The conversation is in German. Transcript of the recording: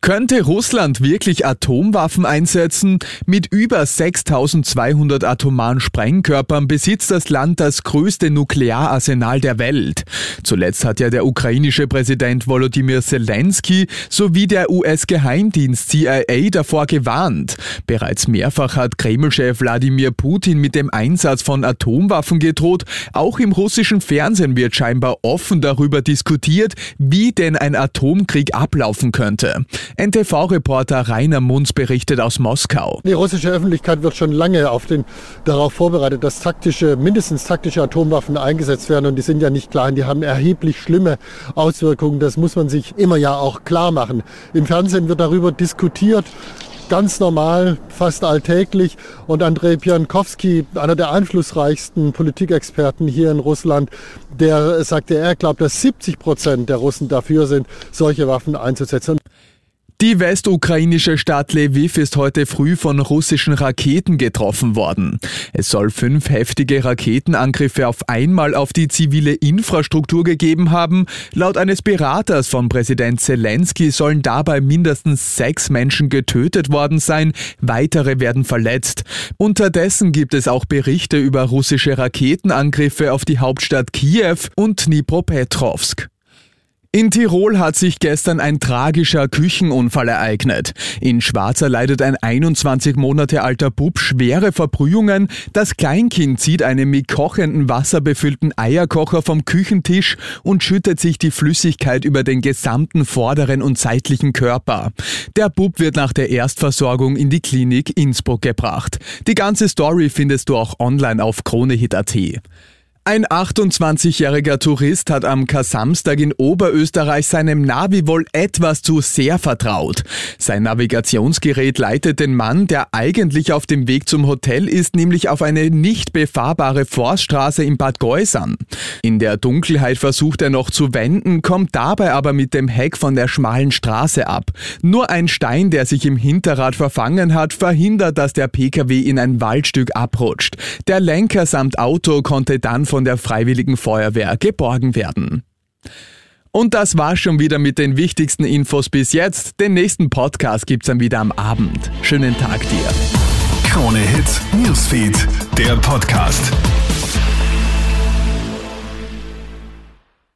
Könnte Russland wirklich Atomwaffen einsetzen? Mit über 6200 atomaren Sprengkörpern besitzt das Land das größte Nukleararsenal der Welt. Zuletzt hat ja der ukrainische Präsident Volodymyr Zelensky sowie der US-Geheimdienst CIA davor gewarnt. Bereits mehrfach hat Kreml-Chef Wladimir Putin mit dem Einsatz von Atomwaffen gedroht. Auch im russischen Fernsehen wird scheinbar offen darüber diskutiert, wie denn ein Atomkrieg ablaufen könnte. NTV-Reporter Rainer Munz berichtet aus Moskau. Die russische Öffentlichkeit wird schon lange auf den, darauf vorbereitet, dass taktische, mindestens taktische Atomwaffen eingesetzt werden. Und die sind ja nicht klein, die haben erheblich schlimme Auswirkungen. Das muss man sich immer ja auch klar machen. Im Fernsehen wird darüber diskutiert ganz normal, fast alltäglich. Und Andrei Piankowski, einer der einflussreichsten Politikexperten hier in Russland, der sagte, er glaubt, dass 70 Prozent der Russen dafür sind, solche Waffen einzusetzen. Die westukrainische Stadt Lviv ist heute früh von russischen Raketen getroffen worden. Es soll fünf heftige Raketenangriffe auf einmal auf die zivile Infrastruktur gegeben haben. Laut eines Beraters von Präsident Zelensky sollen dabei mindestens sechs Menschen getötet worden sein, weitere werden verletzt. Unterdessen gibt es auch Berichte über russische Raketenangriffe auf die Hauptstadt Kiew und Dnipropetrovsk. In Tirol hat sich gestern ein tragischer Küchenunfall ereignet. In Schwarzer leidet ein 21 Monate alter Bub schwere Verbrühungen. Das Kleinkind zieht einen mit kochendem Wasser befüllten Eierkocher vom Küchentisch und schüttet sich die Flüssigkeit über den gesamten vorderen und seitlichen Körper. Der Bub wird nach der Erstversorgung in die Klinik Innsbruck gebracht. Die ganze Story findest du auch online auf kronehit.at. Ein 28-jähriger Tourist hat am Kasamstag in Oberösterreich seinem Navi wohl etwas zu sehr vertraut. Sein Navigationsgerät leitet den Mann, der eigentlich auf dem Weg zum Hotel ist, nämlich auf eine nicht befahrbare Forststraße in Bad Geusern. In der Dunkelheit versucht er noch zu wenden, kommt dabei aber mit dem Heck von der schmalen Straße ab. Nur ein Stein, der sich im Hinterrad verfangen hat, verhindert, dass der Pkw in ein Waldstück abrutscht. Der Lenker samt Auto konnte dann von von der Freiwilligen Feuerwehr geborgen werden. Und das war schon wieder mit den wichtigsten Infos bis jetzt. Den nächsten Podcast gibt's dann wieder am Abend. Schönen Tag dir. Krone Hits, Newsfeed, der Podcast.